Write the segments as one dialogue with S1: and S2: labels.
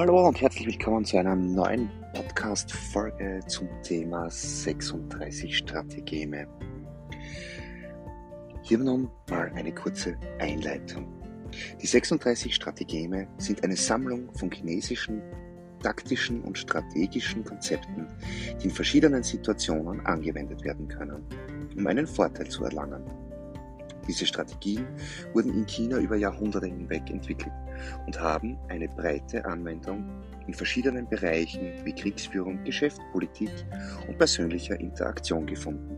S1: hallo und herzlich willkommen zu einer neuen Podcast-Folge zum Thema 36 Strategeme. Hier nun mal eine kurze Einleitung. Die 36 Strategeme sind eine Sammlung von chinesischen, taktischen und strategischen Konzepten, die in verschiedenen Situationen angewendet werden können, um einen Vorteil zu erlangen. Diese Strategien wurden in China über Jahrhunderte hinweg entwickelt und haben eine breite Anwendung in verschiedenen Bereichen wie Kriegsführung, Geschäft, Politik und persönlicher Interaktion gefunden.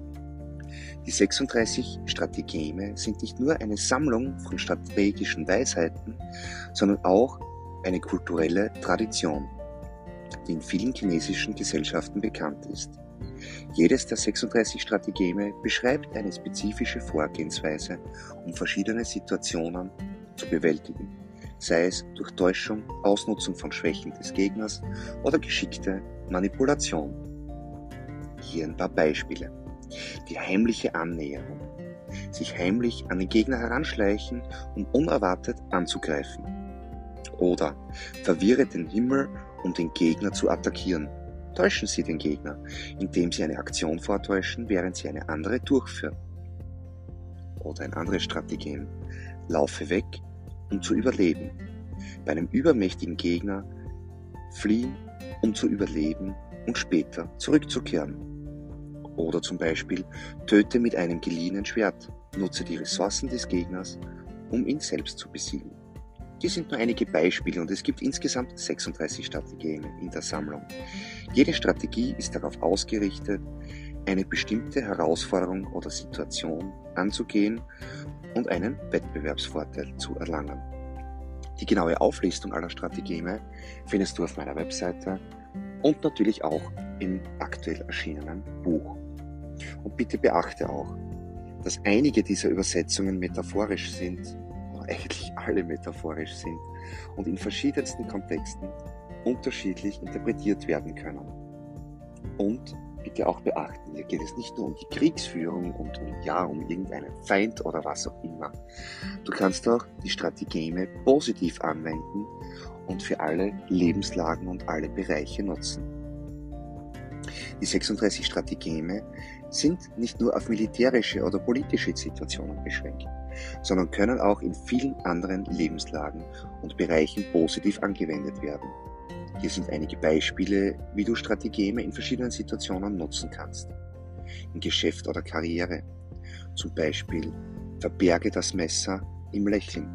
S1: Die 36 Strategeme sind nicht nur eine Sammlung von strategischen Weisheiten, sondern auch eine kulturelle Tradition, die in vielen chinesischen Gesellschaften bekannt ist. Jedes der 36 Strategeme beschreibt eine spezifische Vorgehensweise, um verschiedene Situationen zu bewältigen, sei es durch Täuschung, Ausnutzung von Schwächen des Gegners oder geschickte Manipulation. Hier ein paar Beispiele. Die heimliche Annäherung. Sich heimlich an den Gegner heranschleichen, um unerwartet anzugreifen. Oder verwirre den Himmel, um den Gegner zu attackieren. Täuschen Sie den Gegner, indem Sie eine Aktion vortäuschen, während Sie eine andere durchführen. Oder ein anderes Strategien. Laufe weg, um zu überleben. Bei einem übermächtigen Gegner fliehen, um zu überleben und später zurückzukehren. Oder zum Beispiel töte mit einem geliehenen Schwert, nutze die Ressourcen des Gegners, um ihn selbst zu besiegen. Dies sind nur einige Beispiele und es gibt insgesamt 36 Strategien in der Sammlung. Jede Strategie ist darauf ausgerichtet, eine bestimmte Herausforderung oder Situation anzugehen und einen Wettbewerbsvorteil zu erlangen. Die genaue Auflistung aller Strategeme findest du auf meiner Webseite und natürlich auch im aktuell erschienenen Buch. Und bitte beachte auch, dass einige dieser Übersetzungen metaphorisch sind eigentlich alle metaphorisch sind und in verschiedensten Kontexten unterschiedlich interpretiert werden können. Und bitte auch beachten, hier geht es nicht nur um die Kriegsführung und um, ja, um irgendeinen Feind oder was auch immer. Du kannst auch die Strategeme positiv anwenden und für alle Lebenslagen und alle Bereiche nutzen. Die 36 Strategeme sind nicht nur auf militärische oder politische Situationen beschränkt sondern können auch in vielen anderen Lebenslagen und Bereichen positiv angewendet werden. Hier sind einige Beispiele, wie du Strategeme in verschiedenen Situationen nutzen kannst. In Geschäft oder Karriere. Zum Beispiel verberge das Messer im Lächeln.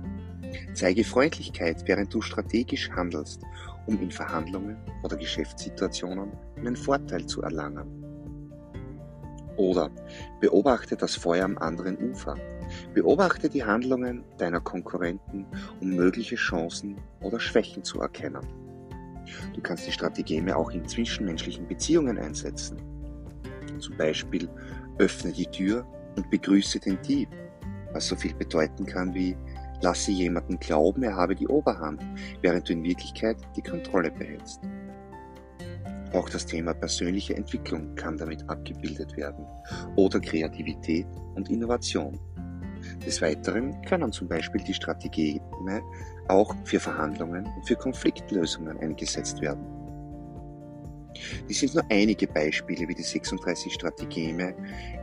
S1: Zeige Freundlichkeit, während du strategisch handelst, um in Verhandlungen oder Geschäftssituationen einen Vorteil zu erlangen. Oder beobachte das Feuer am anderen Ufer. Beobachte die Handlungen deiner Konkurrenten, um mögliche Chancen oder Schwächen zu erkennen. Du kannst die Strategeme auch in zwischenmenschlichen Beziehungen einsetzen. Zum Beispiel öffne die Tür und begrüße den Dieb, was so viel bedeuten kann wie lasse jemanden glauben, er habe die Oberhand, während du in Wirklichkeit die Kontrolle behältst. Auch das Thema persönliche Entwicklung kann damit abgebildet werden oder Kreativität und Innovation. Des Weiteren können zum Beispiel die Strategien auch für Verhandlungen und für Konfliktlösungen eingesetzt werden. Dies sind nur einige Beispiele, wie die 36 Strategeme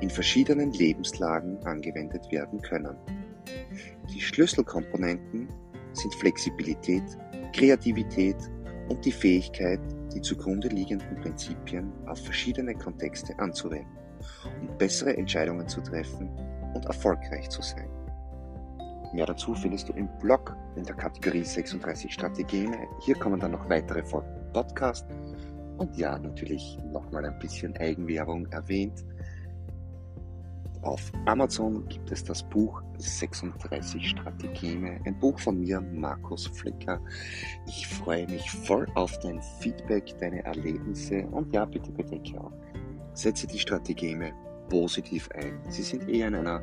S1: in verschiedenen Lebenslagen angewendet werden können. Die Schlüsselkomponenten sind Flexibilität, Kreativität und die Fähigkeit, die zugrunde liegenden Prinzipien auf verschiedene Kontexte anzuwenden, um bessere Entscheidungen zu treffen und erfolgreich zu sein. Mehr dazu findest du im Blog in der Kategorie 36 Strategien. Hier kommen dann noch weitere Folgen Podcast und ja, natürlich nochmal ein bisschen Eigenwerbung erwähnt. Auf Amazon gibt es das Buch 36 Strategeme, ein Buch von mir, Markus Flicker. Ich freue mich voll auf dein Feedback, deine Erlebnisse und ja, bitte bedenke auch, setze die Strategeme positiv ein. Sie sind eher in einer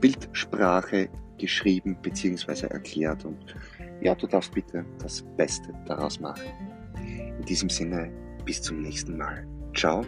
S1: Bildsprache geschrieben bzw. erklärt und ja, du darfst bitte das Beste daraus machen. In diesem Sinne, bis zum nächsten Mal. Ciao